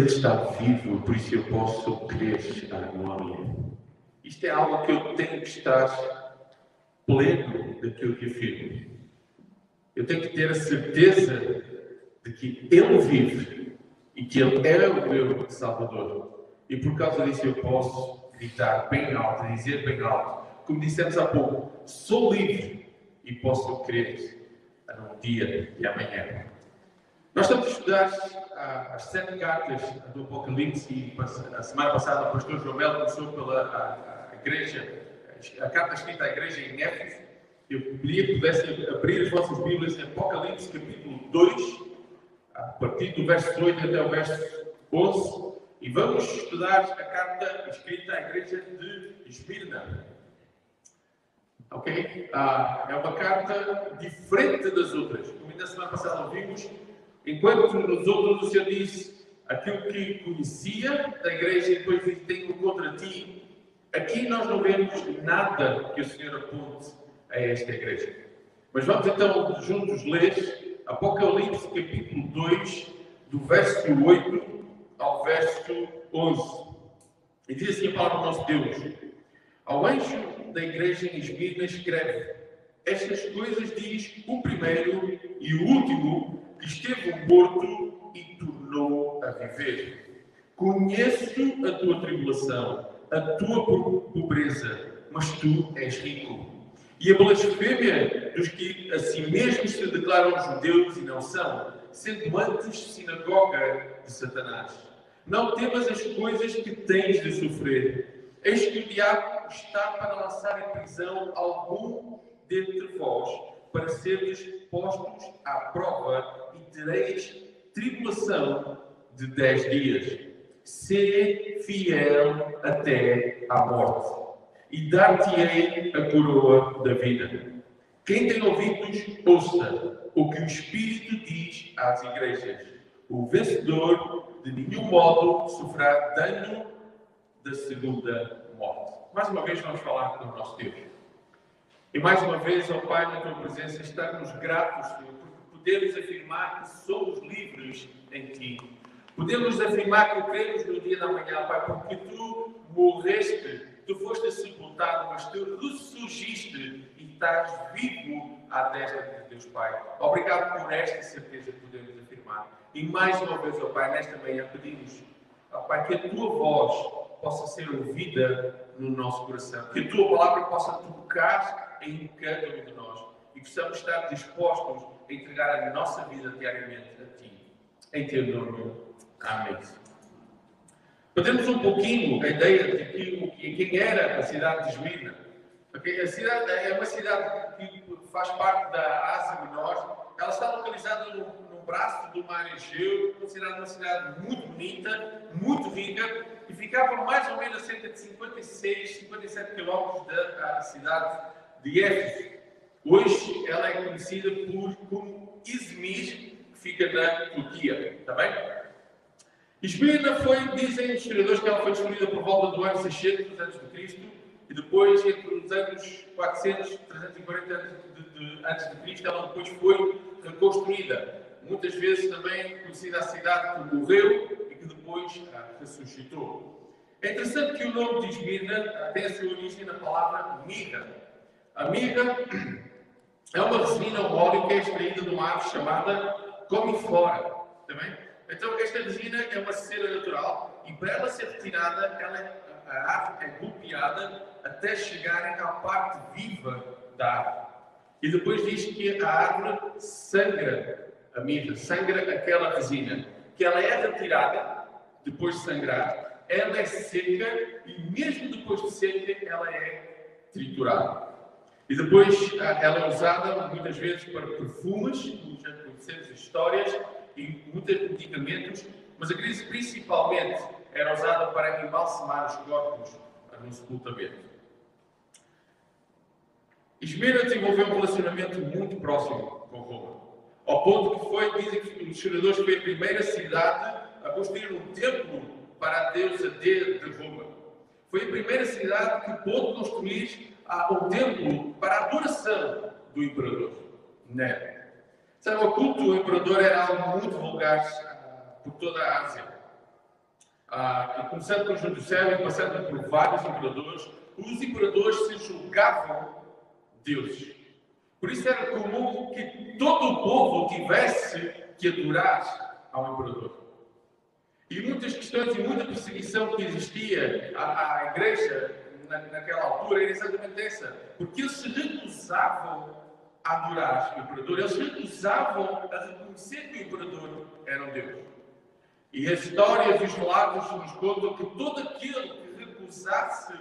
Ele está vivo, por isso eu posso crer na harmonia. Isto é algo que eu tenho que estar pleno daquilo que afirmo. Eu tenho que ter a certeza de que Ele vive e que Ele é o meu Salvador. E por causa disso eu posso gritar bem alto, dizer bem alto, como dissemos há pouco, sou livre e posso crer no dia de amanhã. Nós estamos a estudar as sete cartas do Apocalipse e a semana passada o pastor João Melo começou pela a, a igreja, a carta escrita à igreja em Éfeso. Eu queria que pudessem abrir as vossas Bíblias em Apocalipse capítulo 2, a partir do verso 8 até o verso 11, e vamos estudar a carta escrita à igreja de Esmirna. Ok? Ah, é uma carta diferente das outras. Como ainda semana passada ouvimos, enquanto nos outros o Senhor disse aquilo que conhecia da igreja e depois disse: Tenho contra ti. Aqui nós não vemos nada que o Senhor aponte a esta igreja. Mas vamos então juntos ler Apocalipse capítulo 2, do verso 8 ao verso 11. E diz assim a palavra do nosso Deus: Ao anjo da igreja em Esmirna escreve: Estas coisas diz o primeiro e o último esteve morto e tornou a viver. Conheço a tua tribulação, a tua pobreza, mas tu és rico e a blasfémia dos que a si mesmos se declaram judeus e não são, sendo antes sinagoga de Satanás. Não temas as coisas que tens de sofrer. Eis que o diabo está para lançar em prisão algum dentre vós, para seres postos à prova tereis tribulação de dez dias. Sê fiel até à morte e dar-te-ei a coroa da vida. Quem tem ouvidos, ouça o que o Espírito diz às igrejas. O vencedor de nenhum modo sofrerá dano da segunda morte. Mais uma vez vamos falar com o nosso Deus. E mais uma vez, ó Pai, na tua presença, estamos gratos, Senhor, podemos afirmar que somos livres em Ti. Podemos afirmar que cremos no dia da manhã, Pai, porque Tu morreste tu foste sepultado, mas tu ressurgiste e estás vivo à destra de Deus Pai. Obrigado por esta certeza que podemos afirmar. E mais uma vez, ó Pai, nesta manhã pedimos, ó Pai, que a tua voz possa ser ouvida no nosso coração, que a tua palavra possa tocar em cada um de nós e possamos estar dispostos entregar a nossa vida diariamente a Ti. Em Teu nome. Amém. Perdemos um pouquinho a ideia de que, quem era a cidade de Esmirna. Porque a cidade é uma cidade que faz parte da Ásia Menor. Ela está localizada no, no braço do mar Egeu, considerada uma cidade muito bonita, muito rica, e ficava mais ou menos a cerca de 56, 57 quilómetros da cidade de Éfeso. Hoje ela é conhecida por, como Izmir, que fica na Turquia. Está bem? Esmirna foi, dizem os historiadores, que ela foi destruída por volta do ano 600 a.C. e depois, entre os anos 400 e 340 a.C., ela depois foi reconstruída. Muitas vezes também conhecida a cidade que morreu e que depois ah, ressuscitou. É interessante que o nome de Esmirna tem a sua origem na palavra mirra. A mirra é uma resina óleo extraída de uma árvore chamada comiflora. Também então, esta resina é uma cera natural e para ela ser retirada, ela, a árvore é golpeada até chegarem à parte viva da árvore. E depois diz que a árvore sangra a mirra, sangra aquela resina, que ela é retirada depois de sangrar, ela é seca e mesmo depois de seca, ela é triturada. E depois ela é usada muitas vezes para perfumes, como já conhecemos histórias, e muitos medicamentos, mas a crise principalmente era usada para embalsamar os corpos no sepultamento. Esmera desenvolveu um relacionamento muito próximo com Roma, ao ponto que foi, dizem que os historiadores, foi a primeira cidade a construir um templo para a deusa de, de Roma. Foi a primeira cidade que pôde construir um templo para a adoração do imperador Nero. Sabe, o culto ao imperador era algo muito vulgar por toda a Ásia. ah, começando com João do Céu e passando por vários imperadores, os imperadores se julgavam deuses. Por isso era comum que todo o povo tivesse que adorar ao imperador. E muitas questões e muita perseguição que existia à, à igreja na, naquela altura era exatamente essa. Porque eles se recusavam a adorar o imperador, eles recusavam a reconhecer que o imperador era um Deus. E as histórias e os relatos nos contam que todo aquele que recusasse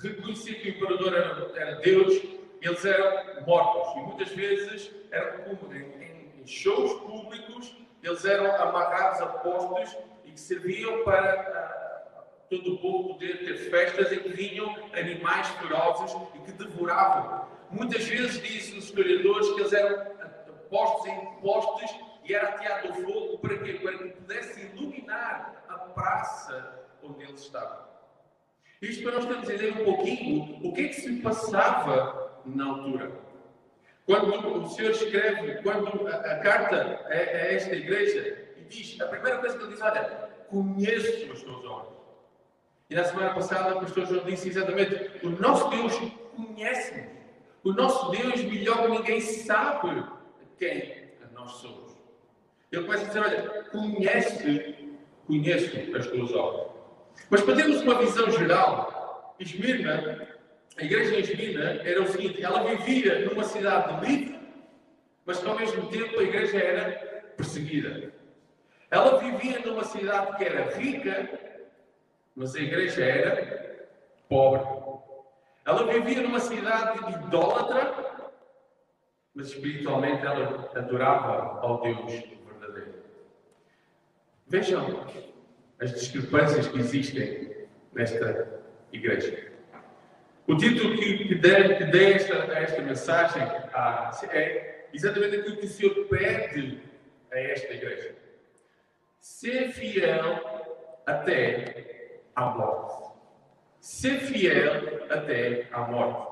reconhecer que o imperador era, era Deus, eles eram mortos. E muitas vezes eram em, em shows públicos, eles eram amarrados a postos e que serviam para uh, todo o povo poder ter festas em que vinham animais ferozes e que devoravam. Muitas vezes dizem os historiadores que eles eram postos em postes e era ateado ao fogo para quê? Para que pudesse iluminar a praça onde eles estavam. Isto para nós termos a entender um pouquinho o que é que se passava na altura. Quando o Senhor escreve, quando a, a carta a, a, esta igreja, e diz, a primeira coisa que ele diz, olha, conheço os teus olhos. E na semana passada o pastor João disse exatamente, o nosso Deus conhece-nos. O nosso Deus, melhor que ninguém, sabe quem nós somos. Ele começa a dizer: Olha, conhece, conheço as tuas obras. Mas para termos uma visão geral, Esmirna, a igreja em Esmirna, era o seguinte: ela vivia numa cidade livre, mas que ao mesmo tempo a igreja era perseguida. Ela vivia numa cidade que era rica, mas a igreja era pobre. Ela vivia numa cidade idólatra, mas espiritualmente ela adorava ao Deus Vejam as discrepâncias que existem nesta igreja. O título que, que dei, que dei esta, esta mensagem a, é exatamente aquilo que o Senhor pede a esta igreja. Ser fiel até à morte. Ser fiel até à morte.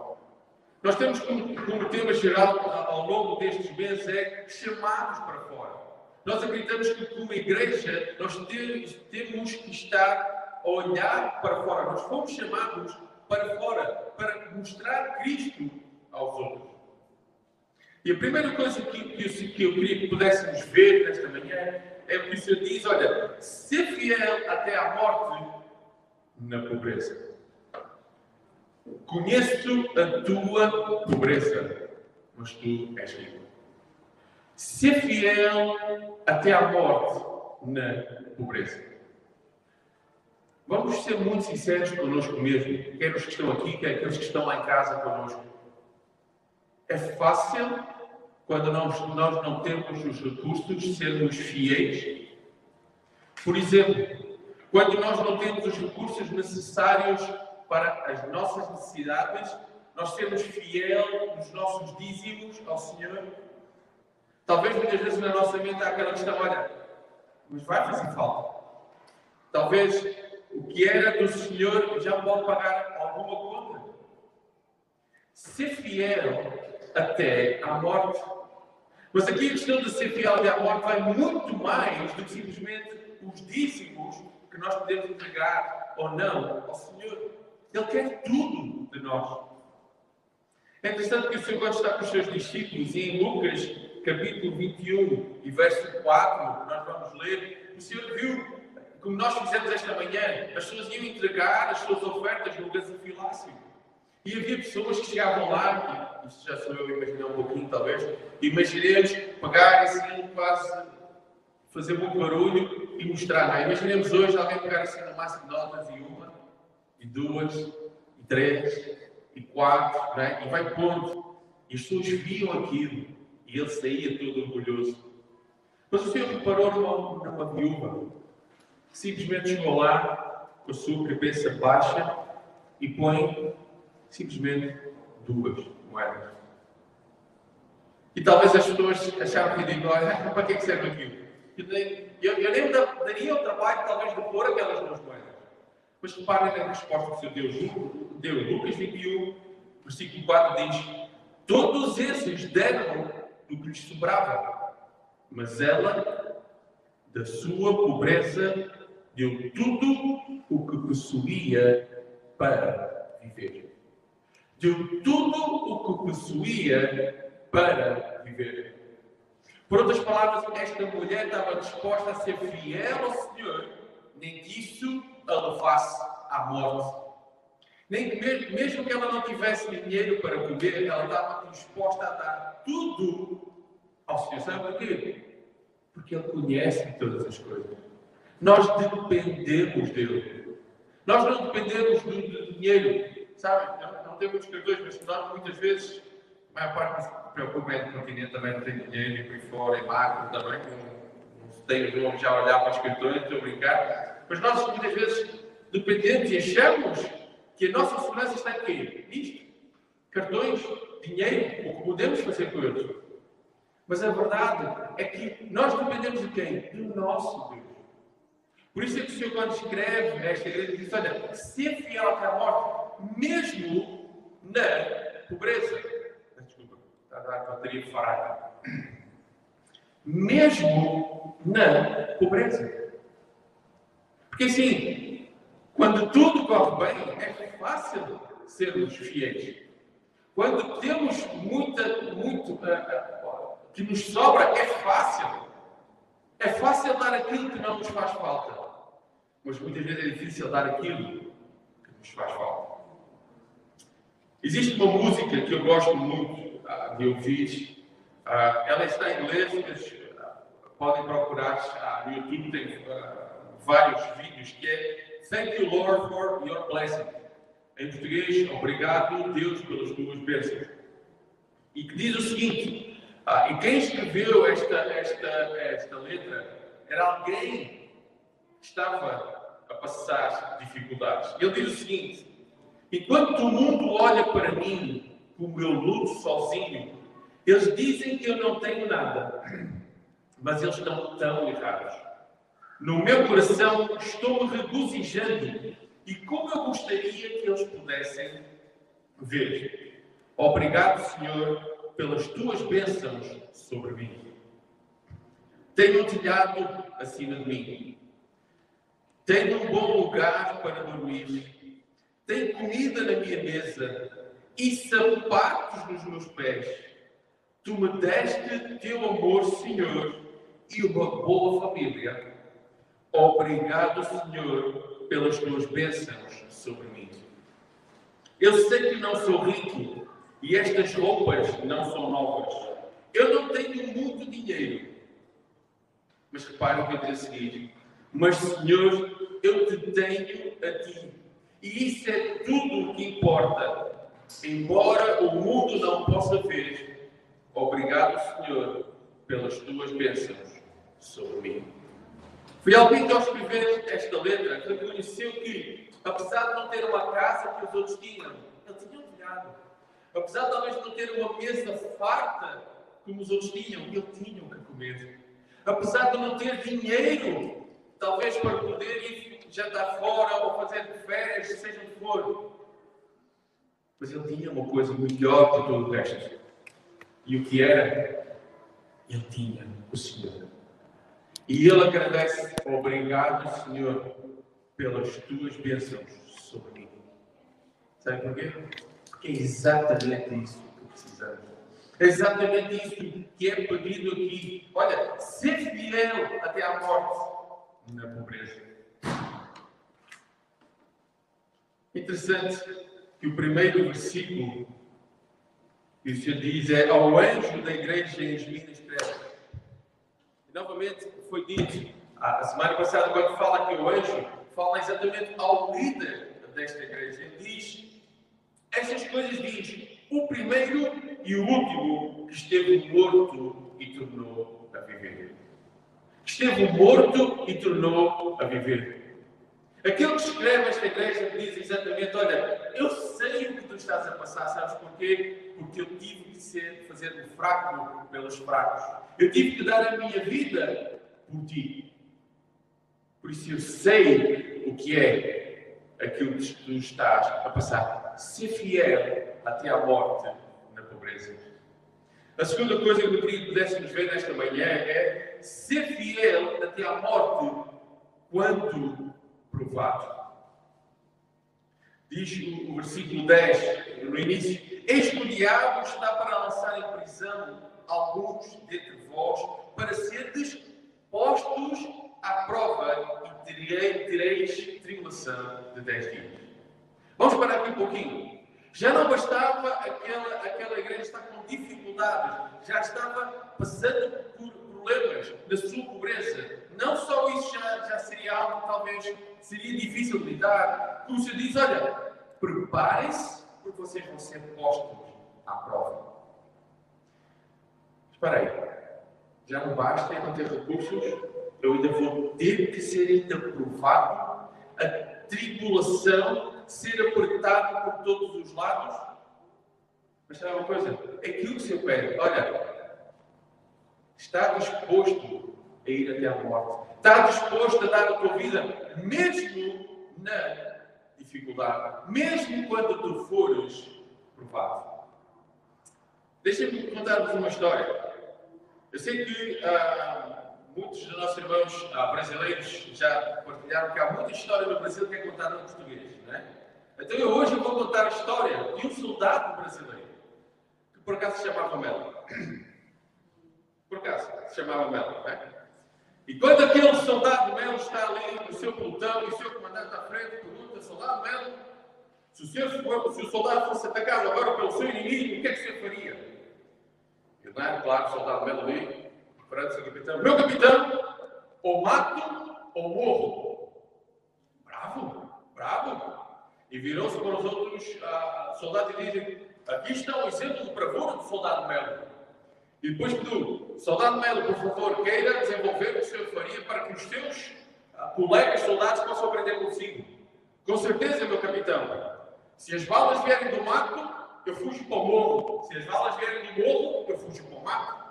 Nós temos como, como tema geral ao longo destes meses é chamados para fora. Nós acreditamos que, como igreja, nós temos, temos que estar a olhar para fora. Nós fomos chamados para fora para mostrar Cristo aos outros. E a primeira coisa que, que, que eu queria que pudéssemos ver nesta manhã é o que o Senhor diz: olha, ser fiel até à morte na pobreza. Conheço a tua pobreza, mas tu és rico ser fiel até à morte na pobreza. Vamos ser muito sinceros connosco mesmo, quer os que estão aqui, quer aqueles que estão lá em casa connosco. É fácil, quando nós, nós não temos os recursos, sermos fiéis. Por exemplo, quando nós não temos os recursos necessários para as nossas necessidades, nós sermos fiel nos nossos dízimos ao Senhor Talvez muitas vezes na nossa mente há aquela questão, olha, mas vai fazer falta. Talvez o que era do Senhor já pode pagar alguma conta. Ser fiel até à morte. Mas aqui a questão de ser fiel até à morte vai muito mais do que simplesmente os dízimos nós podemos entregar ou não ao Senhor. Ele quer tudo de nós. É interessante que o Senhor, quando está com os seus discípulos, e em Lucas capítulo 21 e verso 4, nós vamos ler, o Senhor viu, como nós fizemos esta manhã, as pessoas iam entregar as suas ofertas no gasofilácio. E havia pessoas que chegavam lá, e isto já sou eu imaginar um pouquinho talvez, imaginemos pegar assim, quase fazer muito barulho e mostrar. Não é? Imaginemos hoje alguém pegar assim no máximo notas e uma, e duas, e três, e quatro, não é? e vai pondo. E as pessoas viam aquilo. E ele saía todo orgulhoso. Mas o Senhor reparou numa, numa viúva que simplesmente chegou lá com a sua cabeça baixa e põe simplesmente duas moedas. E talvez as pessoas acharam ridículo, olha, para que, é que serve aquilo? Eu, eu, nem daria o trabalho, talvez, de pôr aquelas duas moedas. Mas reparem na resposta que o Senhor deu, deu. Lucas 21, versículo 4 diz: Todos esses deram do que lhes sobrava. Mas ela, da sua pobreza, deu tudo o que possuía para viver. Deu tudo o que possuía para viver. Por outras palavras, esta mulher estava disposta a ser fiel ao Senhor, nem que isso a levasse à morte. Nem mesmo, que ela não tivesse dinheiro para comer, ela estava disposta a dar tudo ao Senhor. Sabe porquê? Porque Ele conhece todas as coisas. Nós dependemos dele. Nós não dependemos do, do dinheiro. Sabe? Não, não tem muitos cartões, mas nós muitas vezes, a maior parte se preocupa é continente também não tem dinheiro e por fora, é magro também. Não, tem vão já olhar para os cartões, estou a brincar. Mas nós muitas vezes dependemos e achamos que a nossa segurança está em quê? Isto. Cartões, dinheiro, o que podemos fazer com eles. Mas a verdade é que nós dependemos de quem? Do nosso Deus. Por isso é que o Senhor, quando escreve nesta igreja, diz: Olha, ser fiel até a morte, mesmo na pobreza. Desculpa, está a dar bateria fraca. Mesmo na pobreza. Porque assim, quando tudo corre bem, é fácil sermos fiéis. Quando temos muita, muito uh, uh, que nos sobra, é fácil. É fácil dar aquilo que não nos faz falta. Mas muitas vezes é difícil dar aquilo que nos faz falta. Existe uma música que eu gosto muito uh, de ouvir. ela está em inglês, mas podem procurar no YouTube, tem vários vídeos, que é Thank you, Lord, for your blessing. Em português, obrigado, Deus, pelas tuas bênçãos. E que diz o seguinte: ah, e quem escreveu esta, esta, esta letra era alguém que estava a passar dificuldades. Ele diz o seguinte: enquanto o mundo olha para mim como eu luto sozinho, eles dizem que eu não tenho nada, mas eles estão tão errados. No meu coração estou-me regozijando e como eu gostaria que eles pudessem ver. Obrigado, Senhor, pelas tuas bênçãos sobre mim. Tenho um telhado acima de mim. Tenho um bom lugar para dormir. Tenho comida na minha mesa e sapatos nos meus pés. Tu me deste teu amor, Senhor, e uma boa família. Obrigado, Senhor, pelas tuas bênçãos sobre mim. Eu sei que não sou rico e estas roupas não são novas. Eu não tenho muito dinheiro. Mas repare o que eu tenho a seguir. Mas, Senhor, eu te tenho a ti. E isso é tudo o que importa. Embora o mundo não possa ver, obrigado, Senhor, pelas tuas bênçãos sobre mim. Foi alguém que ao escrever esta letra reconheceu que, apesar de não ter uma casa que os outros tinham, ele tinha um telhado. Apesar de talvez não ter uma mesa farta como os outros tinham, ele tinha o que comer. Apesar de não ter dinheiro, talvez para poder ir jantar fora ou fazer férias, seja o que for. Mas ele tinha uma coisa melhor que todo o resto. E o que era? Ele tinha o Senhor. E ele agradece, obrigado, Senhor, pelas tuas bênçãos sobre mim. Sabe porquê? Porque é exatamente isso que precisamos. É exatamente isso que é pedido aqui. Olha, ser fiel até à morte na pobreza. Interessante que o primeiro versículo que o Senhor diz é ao anjo da igreja em Minas Terras novamente foi dito a semana passada, quando fala que o anjo, fala exatamente ao líder desta igreja. Ele diz estas coisas: diz o primeiro e o último que esteve morto e tornou a viver. Esteve morto e tornou a viver. Aquele que escreve esta igreja diz exatamente: Olha, eu sei o que tu estás a passar, sabes porquê? Porque eu tive que ser, fazer um fraco pelos fracos. Eu tive que dar a minha vida por ti. Por isso eu sei o que é aquilo que tu estás a passar. Ser fiel até à morte na pobreza. A segunda coisa que eu queria que pudéssemos ver nesta manhã é ser fiel até à morte quando provado. Diz o, versículo 10, no início: Eis que o diabo está para lançar em prisão alguns dentre vós, para serdes postos à prova e tereis tribulação de 10 dias. Vamos parar aqui um pouquinho. Já não bastava aquela, aquela igreja estar com dificuldades, já estava passando por problemas na sua pobreza. Não só isso já, já seria algo talvez seria difícil de lidar. Como se diz, olha, preparem-se porque vocês vão ser postos à prova. Espera aí. Já não basta eu não ter recursos, eu ainda vou ter que ser ainda provado, a tribulação ser apertado por todos os lados. Mas sabe uma coisa? Aquilo que o Senhor pede, olha, está disposto a ir até a morte. Está disposto a dar a tua vida, mesmo na dificuldade, mesmo quando tu fores provado. Deixem-me contar-vos uma história. Eu sei que ah, muitos dos nossos irmãos ah, brasileiros já partilharam que há muita história no Brasil que é contada em português. Né? Então eu hoje vou contar a história de um soldado brasileiro que por acaso se chamava Melo. Por acaso se chamava Melo. Né? E quando aquele soldado Melo está ali no seu pelotão e o seu comandante à frente pergunta, soldado Melo, se o, senhor, se o soldado fosse atacado agora pelo seu inimigo, o que é que o senhor faria? Ele não claro, o soldado Melo ali, perante o seu capitão, meu capitão, ou mato ou morro. Bravo, bravo. E virou-se para os outros ah, soldados e dizem, aqui está o exemplo do bravura do soldado Melo. E depois tu, soldado Melo, por favor, queira desenvolver o que o senhor faria para que os teus ah, colegas soldados possam aprender consigo. Com certeza, meu capitão. Se as balas vierem do mato, eu fujo para o morro. Se as balas vierem do morro, eu fujo para o mato.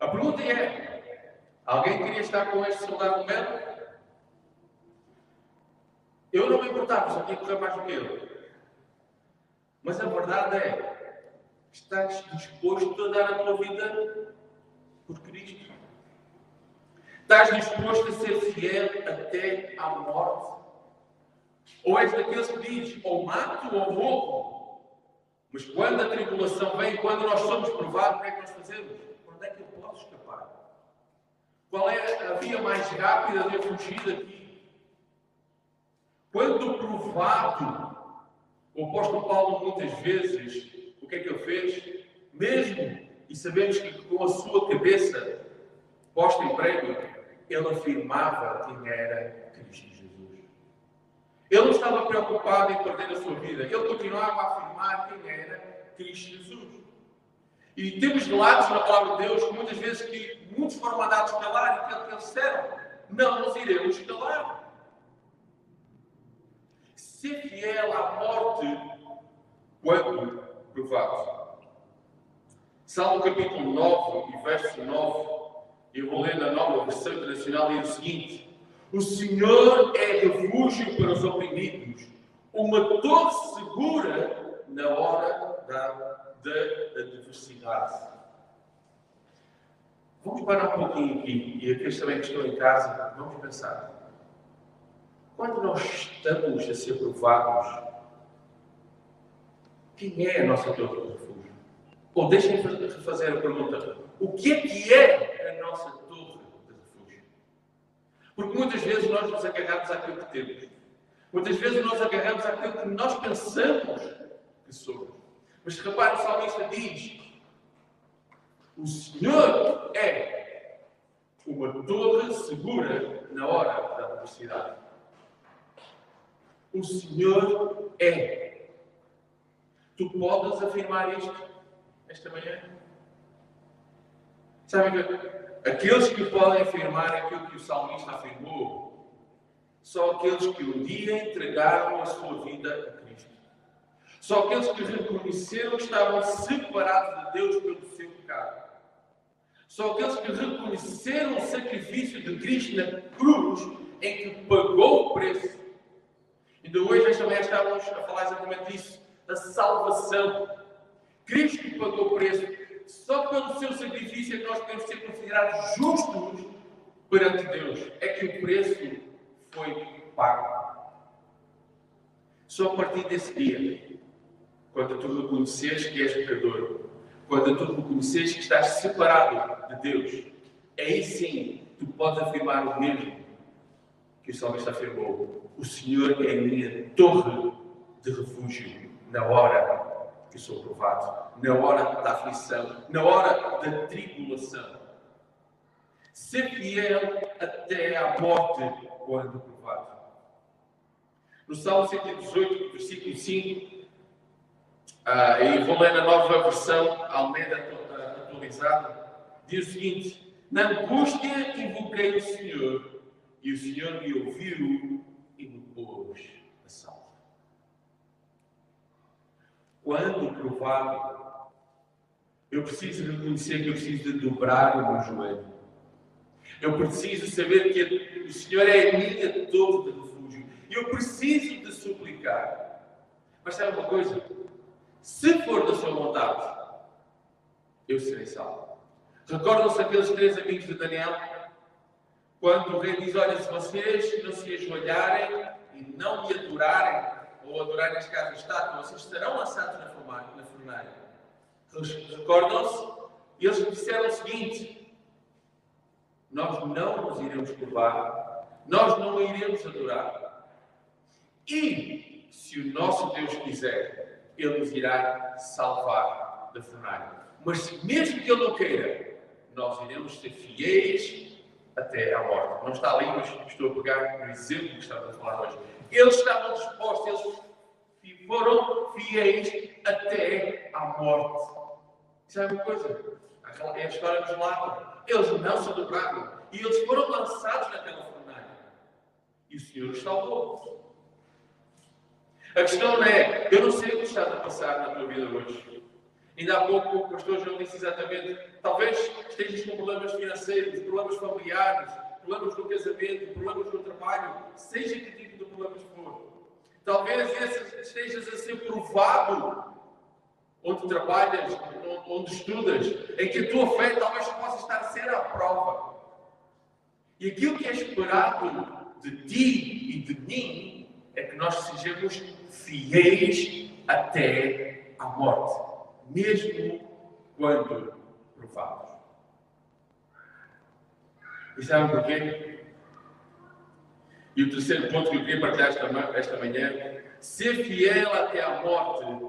A pergunta é: alguém queria estar com este soldado Melo? Eu não me importava, tinha que correr mais do que ele. Mas a verdade é: Estás disposto a dar a tua vida por Cristo? Estás disposto a ser fiel até à morte? Ou és daqueles que diz, ou mato ou morro? Mas quando a tribulação vem, quando nós somos provados, o que é que nós fazemos? Onde é que eu posso escapar? Qual é a via mais rápida de eu fugir daqui? Quando provado, o apóstolo Paulo muitas vezes o que é que ele fez? Mesmo, e sabemos que com a sua cabeça posta em prêmio, ele afirmava quem era Cristo Jesus. Ele não estava preocupado em perder a sua vida, ele continuava a afirmar quem era Cristo Jesus. E temos relatos na palavra de Deus muitas vezes que muitos foram mandados calar e que eles disseram, não nos iremos calar. Ser fiel à morte quando provado. Salmo capítulo 9 e verso 9, eu vou ler na nova versão internacional, diz o seguinte: O Senhor é refúgio para os oprimidos, uma torre segura na hora da, da adversidade. Vamos parar um pouquinho aqui, e aqueles também que estão em casa, vamos pensar. Quando nós estamos a ser provados, quem é a nossa torre de refúgio? Ou deixem-me fazer a pergunta: o que é que é a nossa torre de refúgio? Porque muitas vezes nós nos agarramos àquilo que temos. Muitas vezes nós agarramos àquilo que nós pensamos que somos. Mas repare, o salmista diz: o Senhor é uma torre segura na hora da adversidade. O Senhor é Tu podes afirmar isto esta manhã? Sabe que aqueles que podem afirmar aquilo que o salmista afirmou são aqueles que um dia entregaram a sua vida a Cristo. São aqueles que reconheceram que estavam separados de Deus pelo seu pecado. São aqueles que reconheceram o sacrifício de Cristo na cruz, em que pagou o preço. E de hoje, esta manhã, estávamos a falar exatamente disso da salvação. Cristo pagou o preço só pelo seu sacrifício é que nós podemos ser considerados justos perante Deus. É que o preço foi pago. Só a partir desse dia, quando tu reconheces que és pecador, quando tu reconheces que estás separado de Deus, aí sim tu podes afirmar o mesmo que o salmista afirmou: O Senhor é a minha torre de refúgio na hora que sou provado, na hora da aflição, na hora da tribulação. Ser fiel até à morte quando provado. No Salmo 118, versículo 5, ah, e vou ler na nova versão, Almeida atualizada, diz o seguinte: Na angústia invoquei o Senhor, e o Senhor me ouviu e me pôs a salvo. Quando provado, eu preciso reconhecer que eu preciso de dobrar o meu joelho. Eu preciso saber que o Senhor é a minha torre de refúgio. Eu preciso de suplicar. Mas sabe uma coisa? Se for da sua vontade, eu serei salvo. Recordam-se aqueles três amigos de Daniel? Quando o rei diz: Olha, se vocês não se ajoelharem e não me adorarem, ou adorarem as casas estátua, vocês estarão lançados na fornalha. Recordam-se? Eles disseram o seguinte: Nós não nos iremos curvar, nós não iremos adorar. E, se o nosso Deus quiser, ele nos irá salvar da fornalha. Mas mesmo que Ele não queira, nós iremos ser fiéis até à morte. Não está ali, mas estou a pegar no exemplo que estamos a falar hoje. Eles estavam dispostos, eles foram fiéis até à morte. Sabe uma coisa? É a história dos lados. Eles não se dobraram e eles foram lançados naquela fornalha. E o Senhor os salvou. A questão não é, eu não sei o que está a passar na tua vida hoje. Ainda há pouco o pastor João disse exatamente, talvez estejas com problemas financeiros, problemas familiares, problemas no casamento, problemas no trabalho, seja que tipo de problemas for. Talvez estejas a ser provado onde trabalhas, onde estudas, em que a tua fé talvez possa estar a ser à prova. E aquilo que é esperado de ti e de mim é que nós sejamos fiéis até à morte, mesmo quando provados. E sabem porquê? E o terceiro ponto que eu queria partilhar esta, esta manhã, ser fiel até à morte,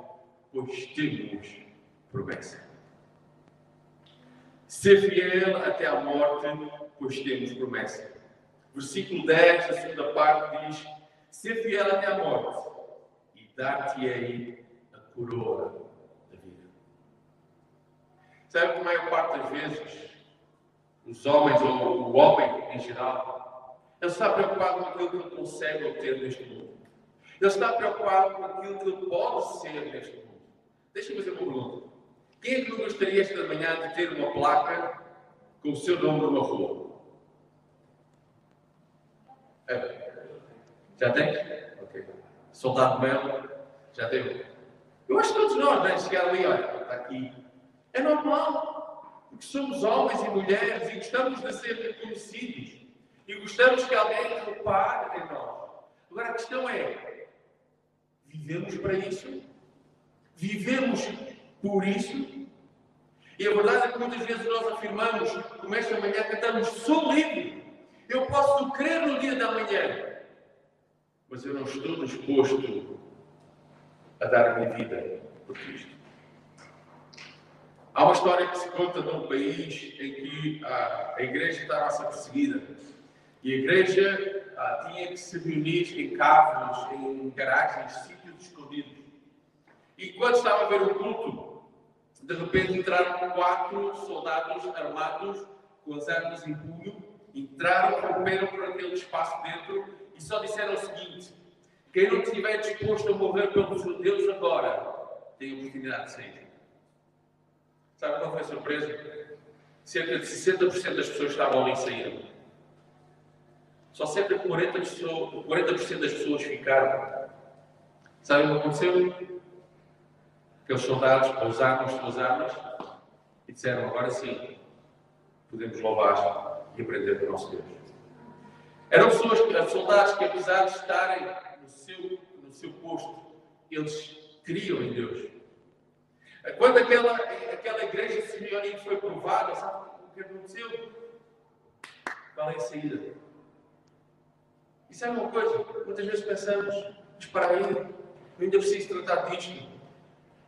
pois temos promessa. Ser fiel até à morte, pois temos promessa. Versículo 10, a segunda parte, diz: Ser fiel até à morte, dar-te-ei a coroa. Sabe que a maior parte das vezes, os homens, ou o homem em geral, ele está preocupado com aquilo que ele consegue obter neste mundo. Ele está preocupado com aquilo que ele pode ser neste mundo. Deixa-me fazer uma pergunta. Quem é que não gostaria esta manhã de ter uma placa com o seu nome numa rua? É. Já tem? Ok. Soldado Melo, já deu. Eu acho que todos nós, né, chegar ali, olha, está aqui. É normal, porque somos homens e mulheres e gostamos de ser reconhecidos e gostamos que alguém repare em nós. Agora a questão é: vivemos para isso? Vivemos por isso? E a verdade é que muitas vezes nós afirmamos, como esta manhã cantamos, sou livre, eu posso crer no dia da manhã, mas eu não estou disposto a dar a minha vida por Cristo. Há uma história que se conta de um país em que a, igreja estava a ser perseguida e a igreja ah, tinha que se reunir em caves, em garagens, sítios escondidos. E quando estava a ver o culto, de repente entraram quatro soldados armados com as armas em punho, entraram, romperam por aquele espaço dentro e só disseram o seguinte: quem não estiver disposto a morrer pelos judeus agora, tem a oportunidade de sair. Sabe qual foi a surpresa? Cerca de 60% das pessoas estavam ali saindo. Só cerca de 40%, pessoas, 40 das pessoas ficaram. Sabe o que aconteceu? Aqueles soldados pousaram as suas armas e disseram: agora sim, podemos louvar e aprender do nosso Deus. Eram pessoas, soldados que, apesar de estarem no seu, no seu posto, eles criam em Deus. Quando aquela, aquela igreja simeonite foi provada, sabe o que aconteceu? Qual é a saída? Isso é uma coisa, muitas vezes pensamos, espera aí, eu ainda preciso tratar disto.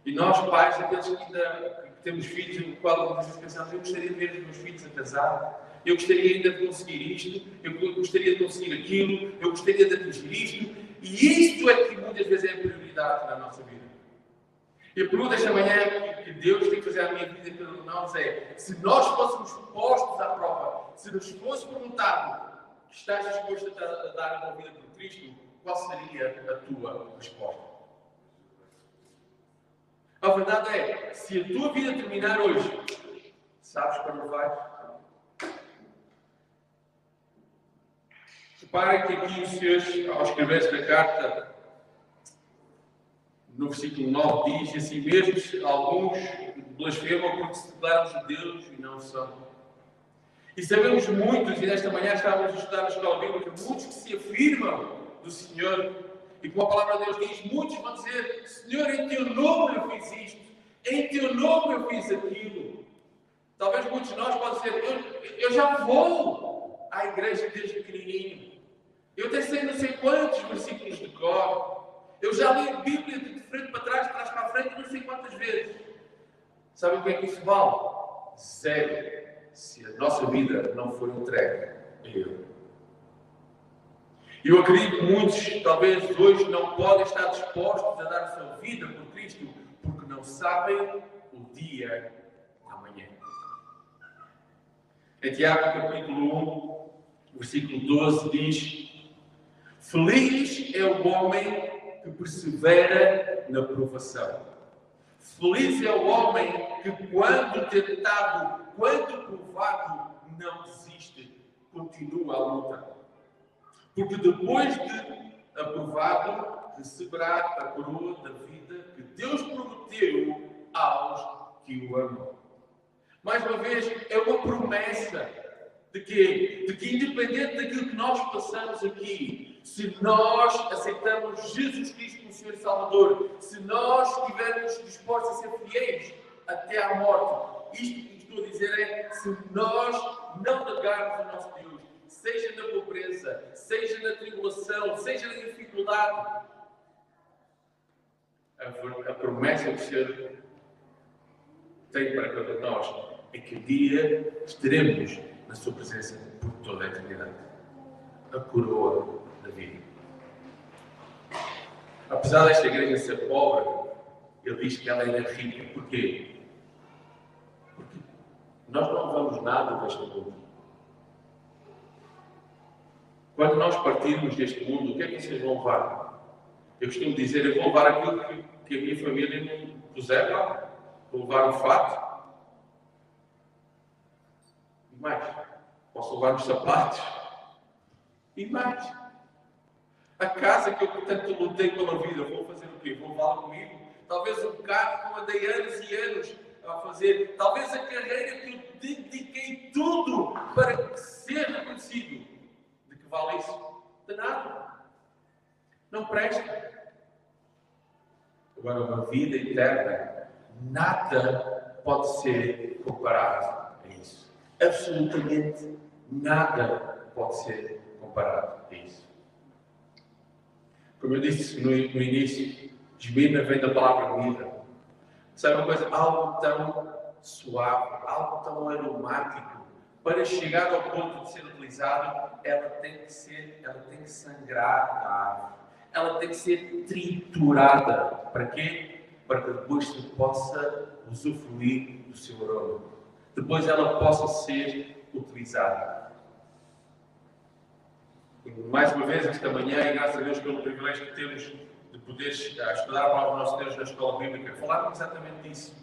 E nós, pais, aqueles que ainda temos filhos, no qual muitas vezes pensamos, eu gostaria de ver os meus filhos a casar, eu gostaria ainda de conseguir isto, eu gostaria de conseguir aquilo, eu gostaria de atingir isto, e isto é que muitas vezes é a prioridade na nossa vida. E a pergunta esta manhã que Deus tem que fazer à minha vida de nós é: se nós fôssemos postos à prova, se nos fosse perguntado estás disposto a dar a tua vida por Cristo, qual seria a tua resposta? A verdade é: se a tua vida terminar hoje, sabes para onde vais? Reparem que aqui o Senhor, ao escrever esta carta, no versículo 9 diz assim mesmo, alguns blasfemam porque se declaram judeus e não são. E sabemos muitos, e nesta manhã estávamos a estudar na escola bíblica, muitos que se afirmam do Senhor, e como a palavra de Deus diz, muitos vão dizer, Senhor, em teu nome eu fiz isto, em teu nome eu fiz aquilo. Talvez muitos de nós possam dizer, eu, eu já vou à igreja desde pequenininho. Eu até sei não sei quantos versículos de cor. Eu já li a Bíblia de frente para trás, de trás para a frente, não sei quantas vezes. Sabe o que é que isso vale? Zero. Se a nossa vida não for entregue a Ele. Eu acredito que muitos, talvez hoje, não podem estar dispostos a dar a sua vida por Cristo, porque não sabem o dia da manhã. Em Tiago, capítulo 1, versículo 12, diz: Feliz é o homem que persevera na provação. Feliz é o homem que, quando tentado, quando provado, não desiste, continua a luta. Porque depois de aprovado, receberá a coroa da vida que Deus prometeu aos que o amam. Mais uma vez, é uma promessa de que, de que independente daquilo que nós passamos aqui, se nós aceitamos Jesus Cristo como Senhor e Salvador, se nós estivermos dispostos a ser fiéis até à morte, isto que estou a dizer é: se nós não negarmos o nosso Deus, seja na pobreza, seja na tribulação, seja na dificuldade, a, promessa que o Senhor tem para cada nós é que um dia estaremos na Sua presença por toda a eternidade. A coroa da vida. Apesar desta igreja ser pobre, ele diz que ela ainda é rica. Porquê? Porque nós não levamos nada deste mundo. Quando nós partirmos deste mundo, o que é que vocês vão levar? Eu costumo dizer, eu vou levar aquilo que, que a minha família não puser lá. Vou levar um fato. E mais. Posso levar os sapatos. E mais. A casa que eu tanto lutei pela vida, vou fazer o quê? Vou levar comigo? Talvez um carro que eu andei anos e anos a fazer. Talvez a carreira que eu dediquei tudo para ser reconhecido. De que vale isso? De nada. Não presta. Agora, uma vida eterna, nada pode ser comparado a isso. Absolutamente nada pode ser comparado a isso. Como eu disse no, no início, Gemina vem da palavra vida. Sabe uma coisa? Algo tão suave, algo tão aromático, para chegar ao ponto de ser utilizado, ela tem que ser, ela tem que sangrar da árvore. Ela tem que ser triturada. Para quê? Para que depois se possa usufruir do seu aroma. Depois ela possa ser utilizada. Mais uma vez, esta manhã, e graças a Deus pelo privilégio que temos de poder estudar a palavra do nosso Deus na escola bíblica, falar exatamente disso.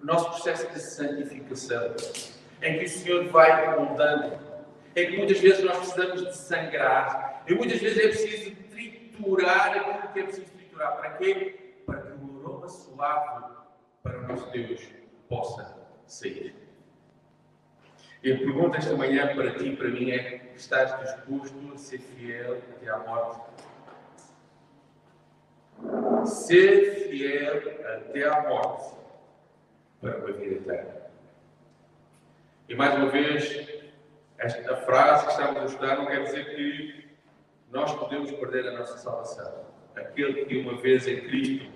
O nosso processo de santificação, em que o Senhor vai moldando, em que muitas vezes nós precisamos de sangrar, e muitas vezes é preciso triturar aquilo que é preciso triturar. Para quê? Para que o aroma suave para o nosso Deus possa sair. E a pergunta esta manhã para ti e para mim é: estás disposto a ser fiel até à morte? Ser fiel até à morte para uma vida eterna. E mais uma vez, esta frase que estamos a estudar não quer dizer que nós podemos perder a nossa salvação. Aquele que uma vez é Cristo,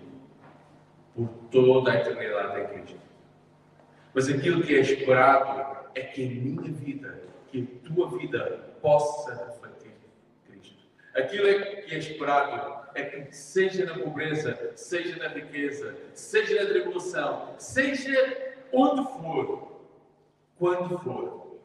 por toda a eternidade é Cristo. Mas aquilo que é esperado é que a minha vida, que a tua vida possa refletir Cristo. Aquilo é que é esperado é que seja na pobreza, seja na riqueza, seja na tribulação, seja onde for, quando for,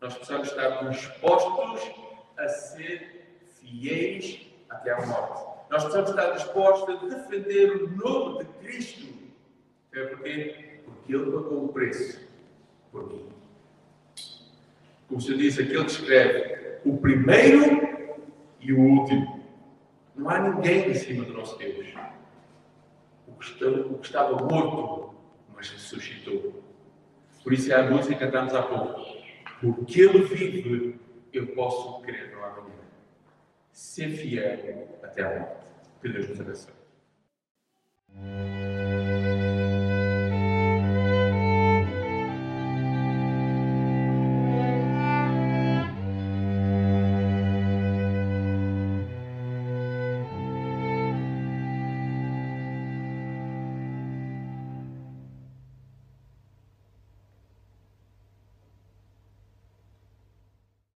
nós precisamos estar dispostos a ser fiéis até à morte. Nós precisamos estar dispostos a defender o nome de Cristo. É porque? Porque Ele pagou o preço por mim. Como se disse, aquele que escreve o primeiro e o último. Não há ninguém em cima do nosso Deus. O que estava morto, mas ressuscitou. Por isso é a música que cantamos há pouco. Porque Ele vive, eu posso crer no amanhã. Ser fiel até a morte. Que Deus nos abençoe.